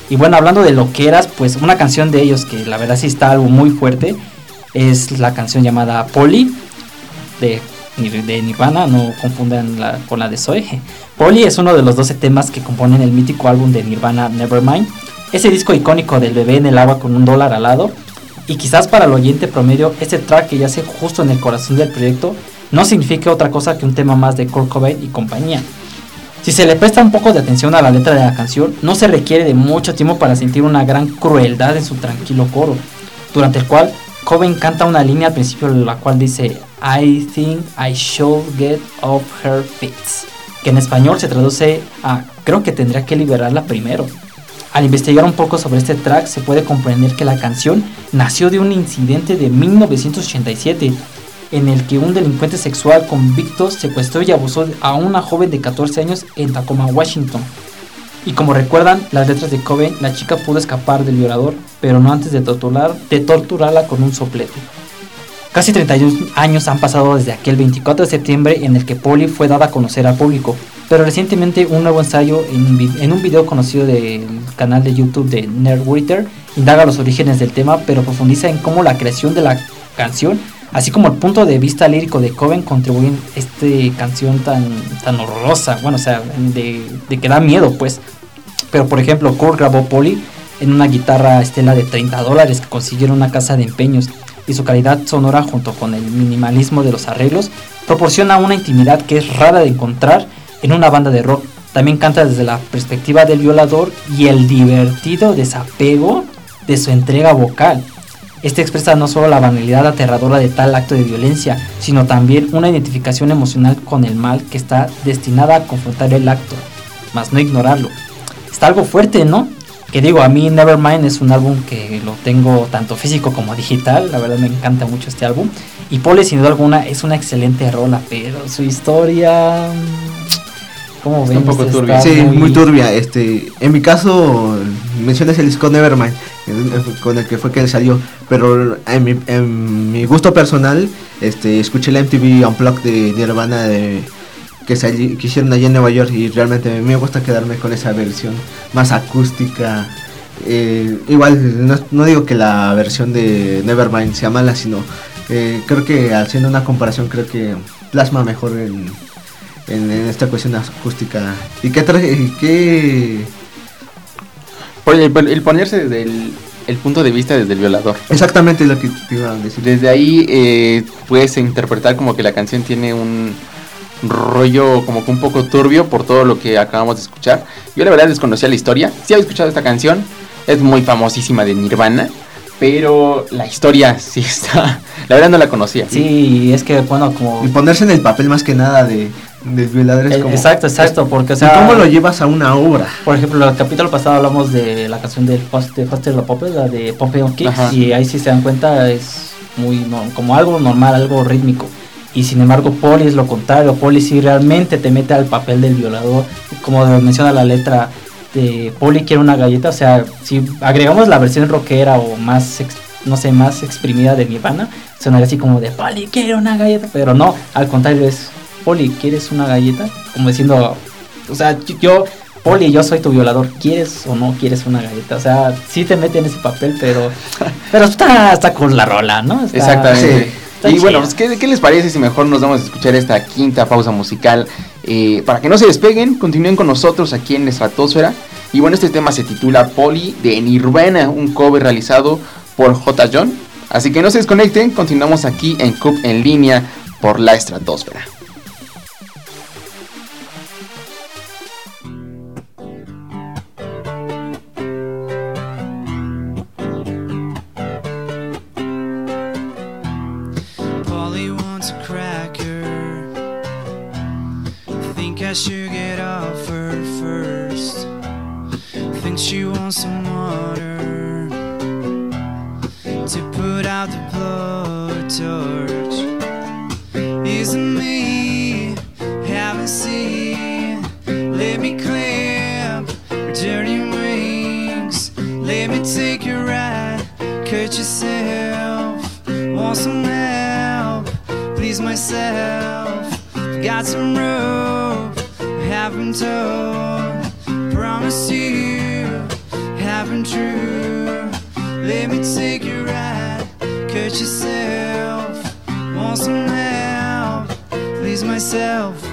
Y bueno, hablando de loqueras, pues una canción de ellos que la verdad sí está algo muy fuerte es la canción llamada Polly de, Nirvana, no confundan con la de Zoe. Polly es uno de los 12 temas que componen el mítico álbum de Nirvana Nevermind, ese disco icónico del bebé en el agua con un dólar al lado. Y quizás para el oyente promedio, este track que yace justo en el corazón del proyecto no significa otra cosa que un tema más de Kurt Cobain y compañía. Si se le presta un poco de atención a la letra de la canción, no se requiere de mucho tiempo para sentir una gran crueldad en su tranquilo coro, durante el cual Cobain canta una línea al principio la cual dice I think I should get off her feet, que en español se traduce a creo que tendría que liberarla primero. Al investigar un poco sobre este track se puede comprender que la canción nació de un incidente de 1987 en el que un delincuente sexual convicto secuestró y abusó a una joven de 14 años en Tacoma, Washington. Y como recuerdan las letras de Cobain, la chica pudo escapar del violador, pero no antes de, torturar, de torturarla con un soplete. Casi 31 años han pasado desde aquel 24 de septiembre en el que Polly fue dada a conocer al público, pero recientemente un nuevo ensayo en, un video conocido del canal de YouTube de Nerdwriter indaga los orígenes del tema, pero profundiza en cómo la creación de la canción, así como el punto de vista lírico de Coven contribuyen a esta canción tan, tan horrorosa, bueno, o sea, de, que da miedo, pues. Pero por ejemplo, Kurt grabó Polly en una guitarra estela de 30 dólares que consiguieron una casa de empeños y su calidad sonora junto con el minimalismo de los arreglos proporciona una intimidad que es rara de encontrar en una banda de rock. También canta desde la perspectiva del violador y el divertido desapego de su entrega vocal. Este expresa no solo la banalidad aterradora de tal acto de violencia, sino también una identificación emocional con el mal que está destinada a confrontar el acto, más no ignorarlo. Está algo fuerte, ¿no? Que digo, a mí Nevermind es un álbum que lo tengo tanto físico como digital, la verdad me encanta mucho este álbum. Y Pole sin duda alguna es una excelente rola, pero su historia... ¿Cómo ven? un poco Está turbia. Sí, muy turbia. Este, en mi caso, mencionas el disco Nevermind, con el que fue que él salió. Pero en mi, en mi gusto personal, este, escuché la MTV Unplugged de Nirvana de, que, sali- que hicieron allá en Nueva York y realmente me gusta quedarme con esa versión más acústica. Eh, igual, no, no digo que la versión de Nevermind sea mala, sino eh, creo que haciendo una comparación, creo que plasma mejor en, en, en esta cuestión acústica. ¿Y qué traje? y qué el, el ponerse desde el, el punto de vista desde el violador. Exactamente lo que te iba a decir. Desde ahí eh, puedes interpretar como que la canción tiene un rollo como que un poco turbio por todo lo que acabamos de escuchar. Yo la verdad desconocía la historia. Sí había escuchado esta canción. Es muy famosísima de Nirvana. Pero la historia sí está... La verdad no la conocía. Sí, es que bueno, como... Y ponerse en el papel más que nada de, de violador es Eh, como... exacto, exacto, porque o ¿Y sea... ¿Cómo lo llevas a una obra? Por ejemplo, el capítulo pasado hablamos de la canción del de Faster the Puppet, la de Pompeo Kicks, y ahí si se dan cuenta es muy no- como algo normal, algo rítmico. Y sin embargo, Poli es lo contrario, Poli sí realmente te mete al papel del violador, como menciona la letra de Poli quiere una galleta, o sea, si agregamos la versión rockera o más, no sé, más exprimida de Nirvana, sonaría así como de Poli quiere una galleta, pero no, al contrario es Poli, ¿quieres una galleta? Como diciendo, o sea, yo- Poli, yo soy tu violador, ¿quieres o no quieres una galleta? O sea, sí te mete en ese papel, pero pero está, está con la rola, ¿no? Está- Exactamente. sí, está y bueno, pues, ¿qué, qué les parece si mejor nos vamos a escuchar esta quinta pausa musical? Eh, para que no se despeguen, continúen con nosotros aquí en la Estratosfera. Y bueno, este tema se titula Polly de Nirvana, un cover realizado por J. John. Así que no se desconecten, continuamos aquí en Cup en línea por la estratosfera. Think I should get off her first. Think she wants some water to put out the blowtorch. Promise you. Haven't true. Let me take you ride. Cut yourself. Want some help? Please myself.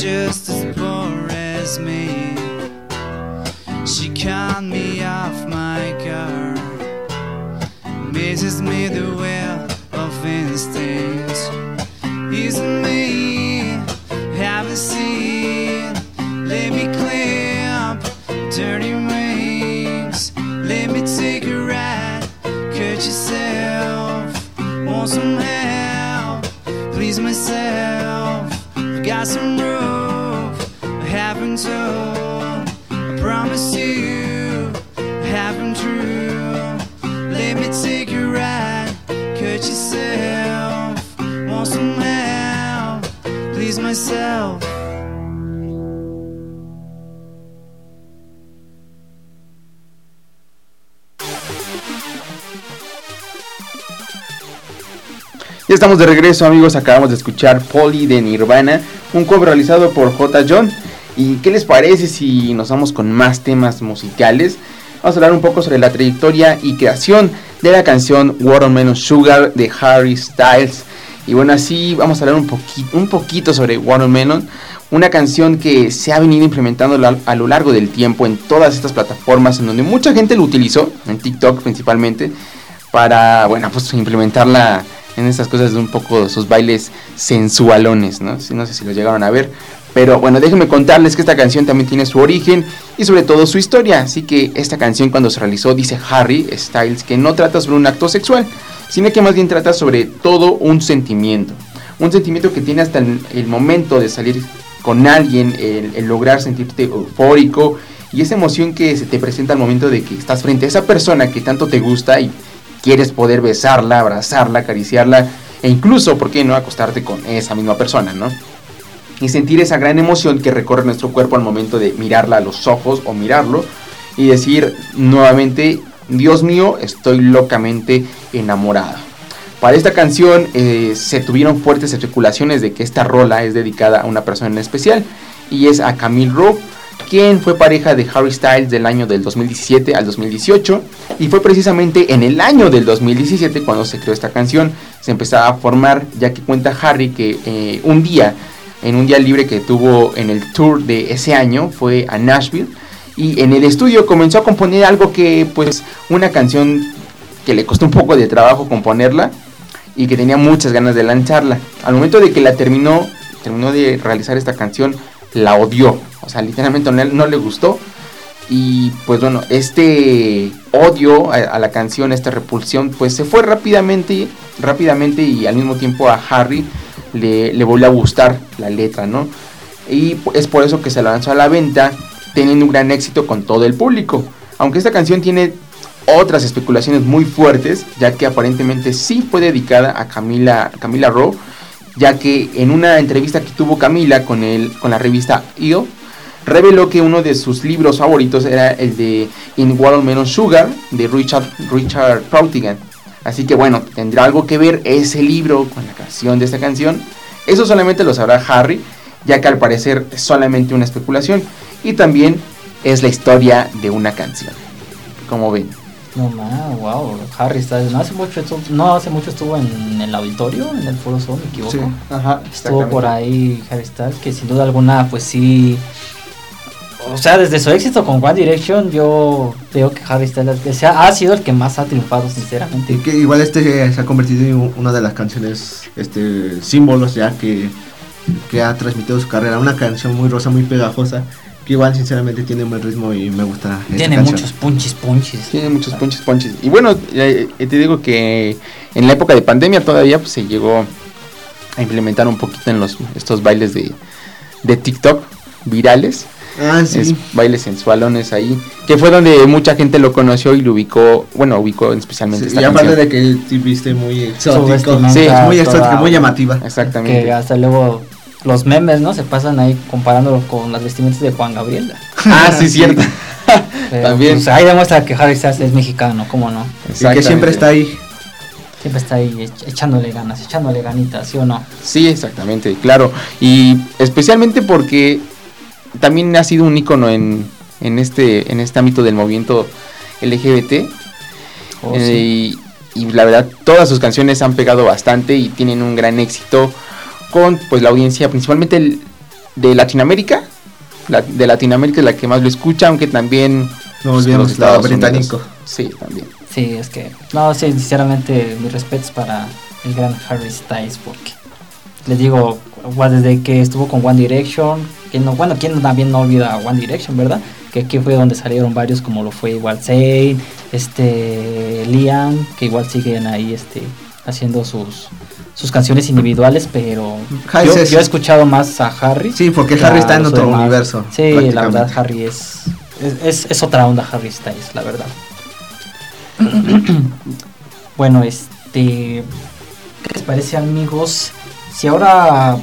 Just as poor as me. She caught me off my guard. Amazes me the well of instinct. Isn't me? Haven't seen. Let me clamp dirty wings. Let me take a ride. Cut yourself. Want some help? Please myself. Got some rope. Told. I promise you. I haven't true. Let me take you ride. Cut yourself. Want some help? Please myself. Ya estamos de regreso amigos, acabamos de escuchar Polly de Nirvana, un cover realizado por J. John. ¿Y qué les parece si nos vamos con más temas musicales? Vamos a hablar un poco sobre la trayectoria y creación de la canción Watermelon Sugar de Harry Styles. Y bueno, así vamos a hablar un, poqui- un poquito sobre Watermelon, una canción que se ha venido implementando a lo largo del tiempo en todas estas plataformas en donde mucha gente lo utilizó, en TikTok principalmente, para, bueno, pues implementarla en estas cosas de un poco sus bailes sensualones, no sé si lo llegaron a ver. Pero bueno, déjenme contarles que esta canción también tiene su origen y sobre todo su historia. Así que esta canción cuando se realizó, dice Harry Styles, que no trata sobre un acto sexual, sino que más bien trata sobre todo un sentimiento. Un sentimiento que tiene hasta el, momento de salir con alguien, el, el lograr sentirte eufórico y esa emoción que se te presenta al momento de que estás frente a esa persona que tanto te gusta y quieres poder besarla, abrazarla, acariciarla e incluso, ¿por qué no?, acostarte con esa misma persona, ¿no? Y sentir esa gran emoción que recorre nuestro cuerpo al momento de mirarla a los ojos o mirarlo y decir nuevamente, Dios mío, estoy locamente enamorado. Para esta canción eh, se tuvieron fuertes especulaciones de que esta rola es dedicada a una persona en especial y es a Camille Rowe, quien fue pareja de Harry Styles del año del 2017 al 2018 y fue precisamente en el año del 2017 cuando se creó esta canción, se empezaba a formar ya que cuenta Harry que eh, un día, en un día libre que tuvo en el tour de ese año, fue a Nashville y en el estudio comenzó a componer algo que pues una canción que le costó un poco de trabajo componerla y que tenía muchas ganas de lanzarla. Al momento de que la terminó, terminó de realizar esta canción, la odió. O sea, literalmente no, no le gustó. Y pues bueno, este odio a, a la canción, esta repulsión, pues se fue rápidamente, rápidamente y al mismo tiempo a Harry le, volvió a gustar la letra, ¿no? Y es por eso que se lanzó a la venta, teniendo un gran éxito con todo el público. Aunque esta canción tiene otras especulaciones muy fuertes, ya que aparentemente sí fue dedicada a Camila, Camila Rowe, ya que en una entrevista que tuvo Camila con, el, con la revista EO, reveló que uno de sus libros favoritos era el de In Watermelon Sugar de Richard, Richard Brautigan. Así que bueno, tendrá algo que ver ese libro con la canción de esta canción. Eso solamente lo sabrá Harry, ya que al parecer es solamente una especulación y también es la historia de una canción. Como ven. No más, wow, Harry Styles. No hace mucho estuvo, no hace mucho estuvo en el auditorio, en el Foro Sol, me equivoco. Sí, ajá, Estuvo por ahí Harry Styles, que sin duda alguna, pues sí. O sea, desde su éxito con One Direction, yo veo que Harry Styles que sea, ha sido el que más ha triunfado, sinceramente. Y que igual este se ha convertido en una de las canciones, este, símbolos ya que, que ha transmitido su carrera. Una canción muy rosa, muy pegajosa, que igual sinceramente tiene un buen ritmo y me gusta. Tiene canción. muchos punchis punchis. Tiene muchos ponches, ponches. Y bueno, eh, eh, te digo que en la época de pandemia todavía pues, se llegó a implementar un poquito en los estos bailes de, de TikTok virales. Ah, sí. Es bailes sensualones ahí. Que fue donde mucha gente lo conoció y lo ubicó. Bueno, ubicó especialmente Sí, esta y aparte canción. de que te viste muy exótico, sí, es muy exótico, muy llamativa. Exactamente. Que hasta luego los memes, ¿no? Se pasan ahí comparándolo con las vestimentas de Juan Gabriel. Ah, sí, cierto. Pero, También. pues, ahí demuestra que Harry Styles es mexicano, ¿cómo no? Y que siempre está ahí. Siempre está ahí ech- echándole ganas, echándole ganitas, ¿sí o no? Sí, exactamente, claro. Y especialmente porque también ha sido un ícono en, en, este, en este ámbito del movimiento LGBT. Oh, Eh, sí. y, y la verdad, todas sus canciones han pegado bastante y tienen un gran éxito con pues la audiencia principalmente el- de Latinoamérica. La, de Latinoamérica es la que más lo escucha, aunque también... No pues, olvidemos los británico. Unidos. Sí, también. Sí, es que. No, sí, sinceramente, mis respetos para el gran Harry Styles, porque les digo, desde que estuvo con One Direction, que no, bueno, quien también no olvida a One Direction, ¿verdad? Que aquí fue donde salieron varios, como lo fue igual Zayn, este, Liam, que igual siguen ahí, este, haciendo sus sus canciones individuales, pero yo, he escuchado más a Harry. Sí, porque que Harry está en otro demás. universo, Sí, la verdad, Harry es, es, es, es otra onda, Harry Styles, la verdad. bueno, este. ¿Qué les parece, amigos? Si ahora.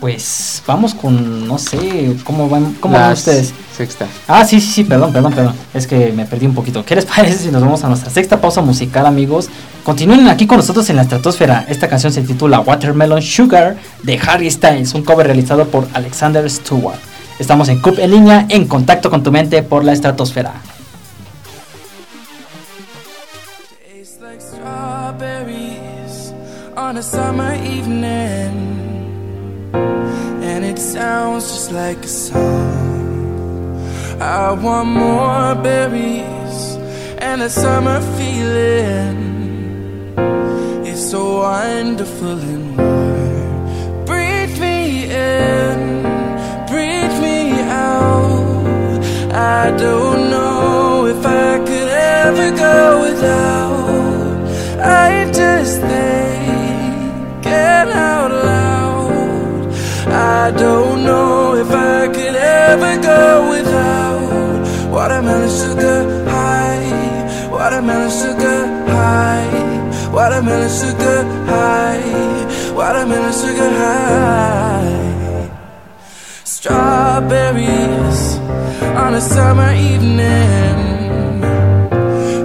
Pues vamos con. No sé. ¿Cómo van, cómo van ustedes? Sexta. Ah, sí, sí, sí, perdón, perdón, perdón. Es que me perdí un poquito. ¿Qué les parece si nos vamos a nuestra sexta pausa musical, amigos? Continúen aquí con nosotros en la estratosfera. Esta canción se titula Watermelon Sugar de Harry Styles, un cover realizado por Alexander Stewart. Estamos en CUP en línea, en contacto con tu mente por la estratosfera. Tastes like strawberries on a summer evening. And it sounds just like a song. I want more berries and a summer feeling. It's so wonderful and warm. Breathe me in, breathe me out. I don't know if I could ever go without. I don't know if I could ever go without watermelon sugar high, watermelon sugar high, watermelon sugar high, watermelon sugar high. Strawberries on a summer evening.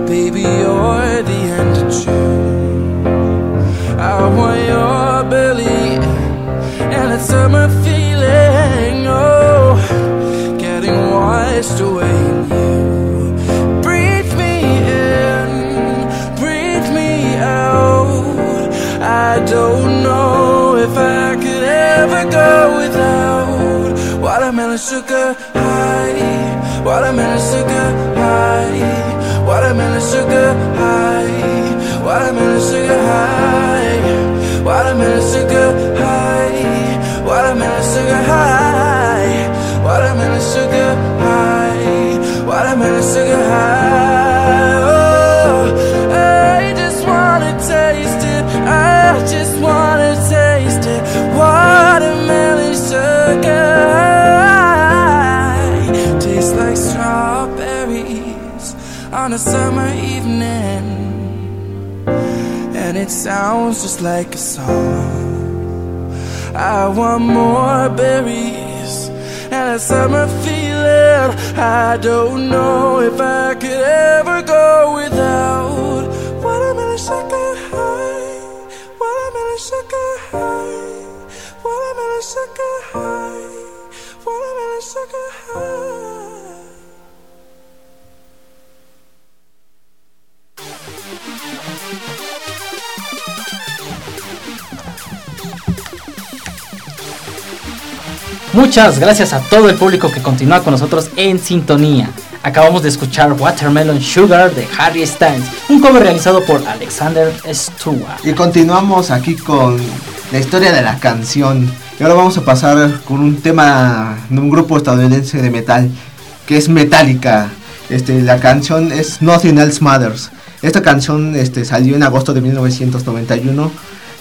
Baby, you're the end of June. I want that summer feeling. Oh, getting washed away in you. Breathe me in, breathe me out. I don't know if I could ever go without watermelon sugar high, watermelon sugar high, watermelon sugar high, Watermelon sugar high. Watermelon sugar high. Sugar high. Watermelon sugar high. Oh, I just wanna taste it. I just wanna taste it. Watermelon sugar high. Tastes like strawberries on a summer evening. And it sounds just like a song. I want more berries a summer feeling. I don't know if I could ever go without Muchas gracias a todo el público que continúa con nosotros en sintonía. Acabamos de escuchar Watermelon Sugar de Harry Styles, un cover realizado por Alexander Stewart. Y continuamos aquí con la historia de la canción. Y ahora vamos a pasar con un tema de un grupo estadounidense de metal que es Metallica. Este, la canción es Nothing Else Matters. Esta canción este, salió en agosto de 1991,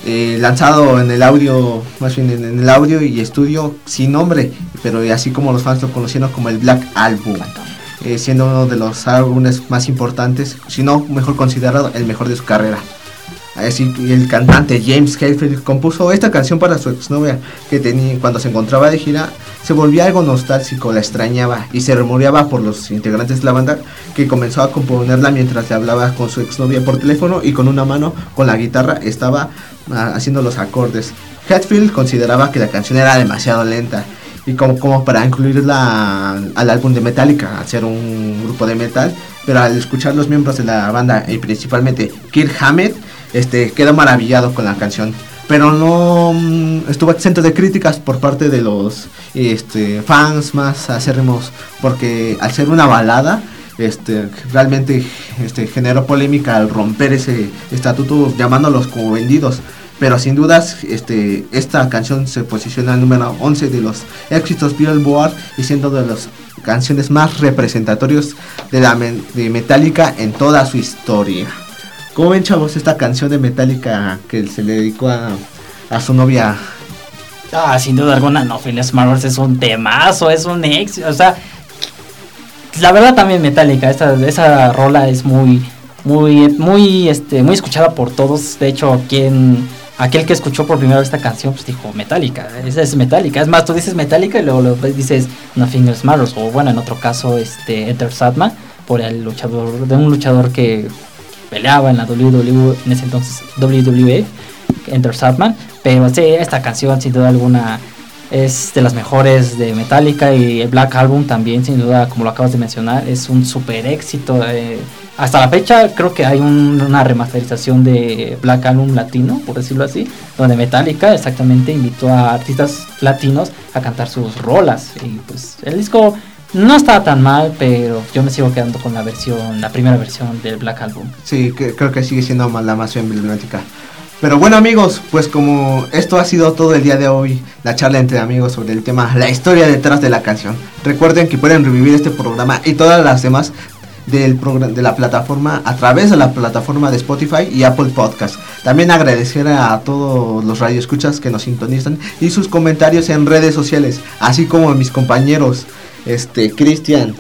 eh, lanzado en el audio, más bien en, el audio y estudio sin nombre, pero así como los fans lo conocieron como el Black Album, eh, siendo uno de los álbumes más importantes, si no mejor considerado el mejor de su carrera. Así el cantante James Hetfield compuso esta canción para su exnovia que tenía cuando se encontraba de gira se volvía algo nostálgico, la extrañaba y se rumoreaba por los integrantes de la banda que comenzó a componerla mientras le hablaba con su exnovia por teléfono y con una mano con la guitarra estaba ah, haciendo los acordes. Hetfield consideraba que la canción era demasiado lenta y como, como para incluirla al álbum de Metallica, al ser un grupo de metal, pero al escuchar los miembros de la banda y principalmente Kirk Hammett, este, quedó maravillado con la canción. Pero no mm, estuvo exento de críticas por parte de los este, fans más acérrimos, porque al ser una balada, este, realmente este, generó polémica al romper ese estatuto llamándolos como vendidos. Pero sin dudas, este, esta canción se posiciona al número 11 de los éxitos Billboard y siendo de las canciones más representatorios de la de Metallica en toda su historia. ¿Cómo ven, chavos, esta canción de Metallica que se le dedicó a, a su novia? Ah, sin duda alguna, no, Phineas Marvels es un temazo, es un éxito, o sea, la verdad también Metallica, esta, esa rola es muy, muy, muy, este, muy escuchada por todos, de hecho, quien, aquel que escuchó por primera vez esta canción, pues dijo Metallica, esa es Metallica, es más, tú dices Metallica y luego, dices Nothing Else Matters, o bueno, en otro caso, este, Enter Satman, por el luchador, de un luchador que peleaba en la WWE, en ese entonces WWE, Enter Satman, pero sí, esta canción sin duda alguna es de las mejores de Metallica y el Black Album también sin duda como lo acabas de mencionar es un super éxito eh, hasta la fecha creo que hay un- una remasterización de Black Album latino por decirlo así donde Metallica exactamente invitó a artistas latinos a cantar sus rolas y pues el disco no estaba tan mal pero yo me sigo quedando con la versión la primera versión del Black Album Sí, creo que sigue siendo la más emblemática. Pero bueno amigos, pues como esto ha sido todo el día de hoy, la charla entre amigos sobre el tema, la historia detrás de la canción. Recuerden que pueden revivir este programa y todas las demás del de la plataforma a través de la plataforma de Spotify y Apple Podcast. También agradecer a todos los radioescuchas que nos sintonizan y sus comentarios en redes sociales, así como a mis compañeros este Cristian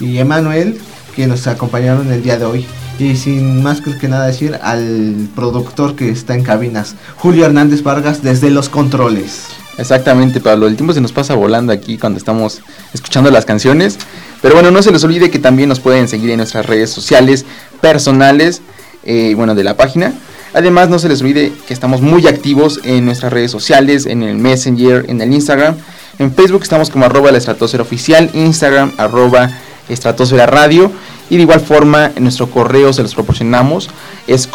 y Emanuel que nos acompañaron el día de hoy. Y sin más que nada decir al productor que está en cabinas, Julio Hernández Vargas desde los controles. Exactamente, Pablo. El tiempo se nos pasa volando aquí cuando estamos escuchando las canciones. Pero bueno, no se les olvide que también nos pueden seguir en nuestras redes sociales personales, eh, bueno, de la página. Además, no se les olvide que estamos muy activos en nuestras redes sociales, en el Messenger, en el Instagram. En Facebook estamos como arroba la estratosfera oficial, Instagram arroba estratosfera radio. Y de igual forma, en nuestro correo se los proporcionamos, es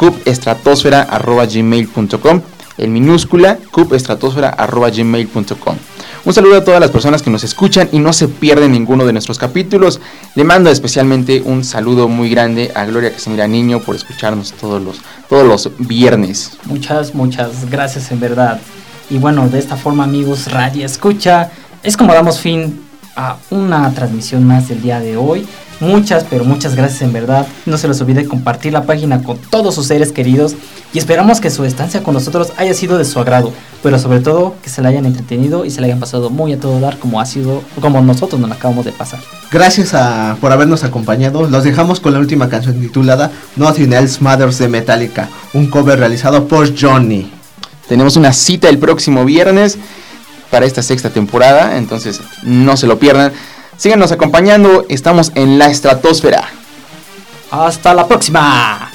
arroba gmail.com, en minúscula, cupestratosfera arroba gmail.com. Un saludo a todas las personas que nos escuchan y no se pierden ninguno de nuestros capítulos. Le mando especialmente un saludo muy grande a Gloria Casimira Niño por escucharnos todos los, todos los viernes. Muchas, muchas gracias en verdad. Y bueno, de esta forma amigos, Radio Escucha, es como damos fin a una transmisión más del día de hoy. Muchas, pero muchas gracias en verdad. No se les olvide compartir la página con todos sus seres queridos y esperamos que su estancia con nosotros haya sido de su agrado, pero sobre todo que se la hayan entretenido y se la hayan pasado muy a todo dar como ha sido, como nosotros nos la acabamos de pasar. Gracias a, por habernos acompañado. Los dejamos con la última canción titulada Nothing Else Matters de Metallica, un cover realizado por Johnny. Tenemos una cita el próximo viernes para esta sexta temporada, entonces no se lo pierdan. Síganos acompañando, estamos en la estratosfera. Hasta la próxima.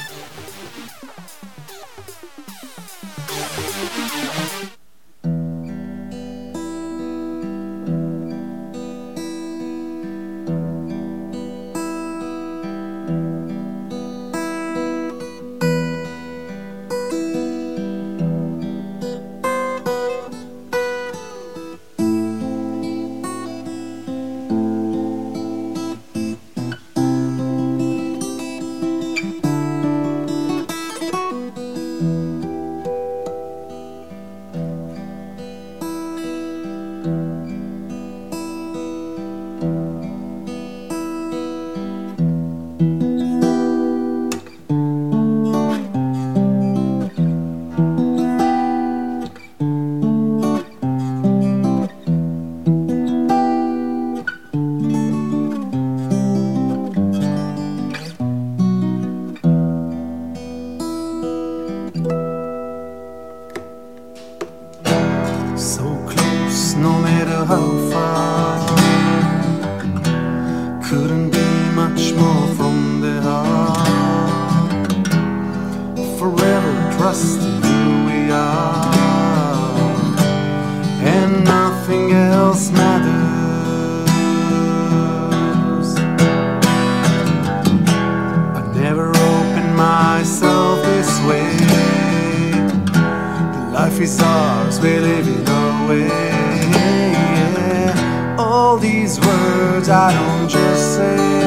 So close, no matter how far. Couldn't be much more from the heart. Forever trusting who we are, and nothing else matters. I never opened myself this way. The Life is ours, we live way. All these words I don't just say,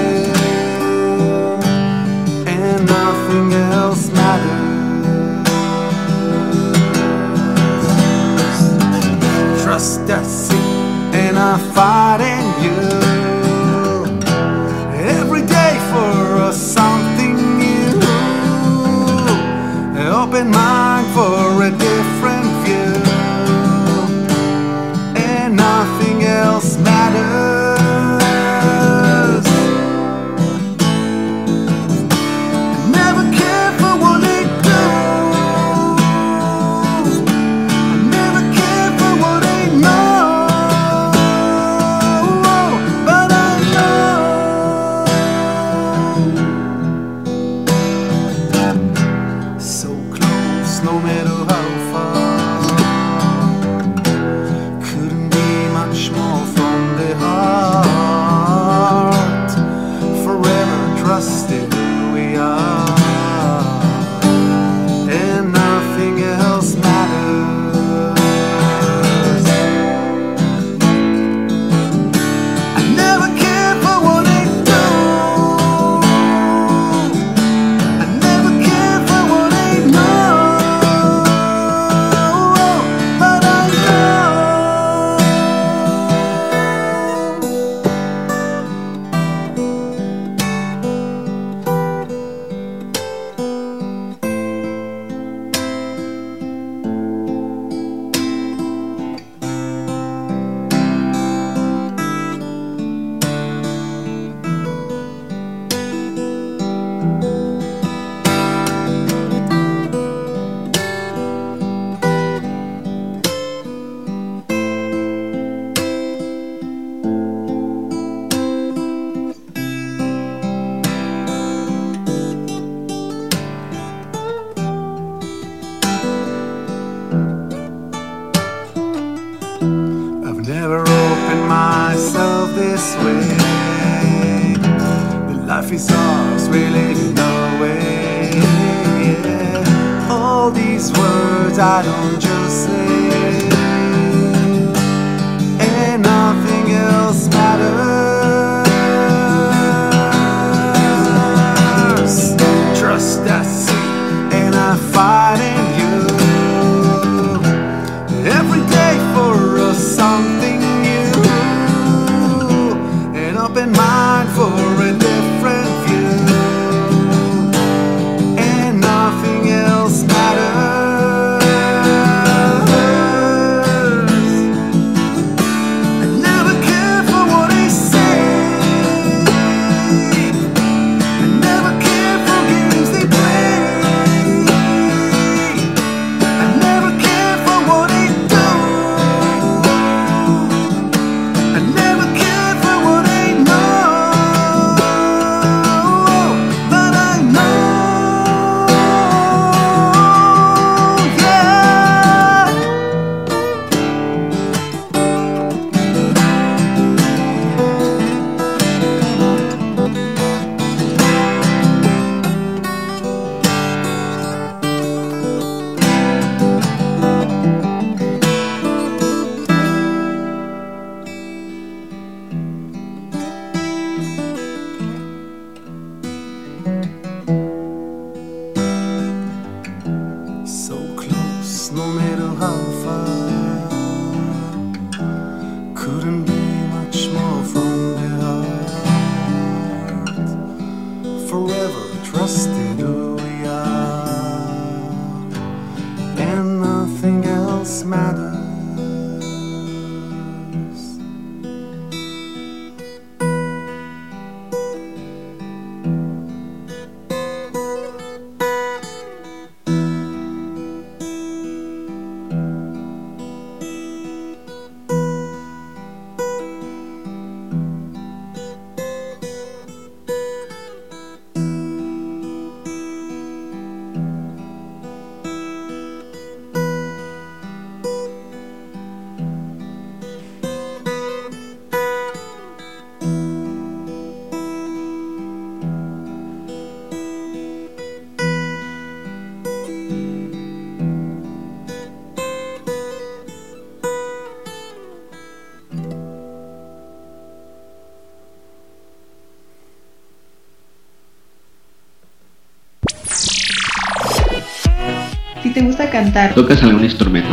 gusta cantar, ¿Tocas algún instrumento?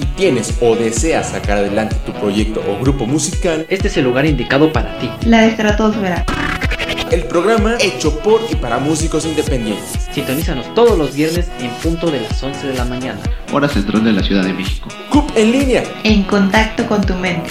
y tienes o deseas sacar adelante tu proyecto o grupo musical, Este es el lugar indicado para ti. la estratosfera. el programa hecho por y para músicos independientes. Sintonízanos todos los viernes en punto de las 11 de la mañana. Hora central de la Ciudad de México. CUP en línea. En contacto con tu mente.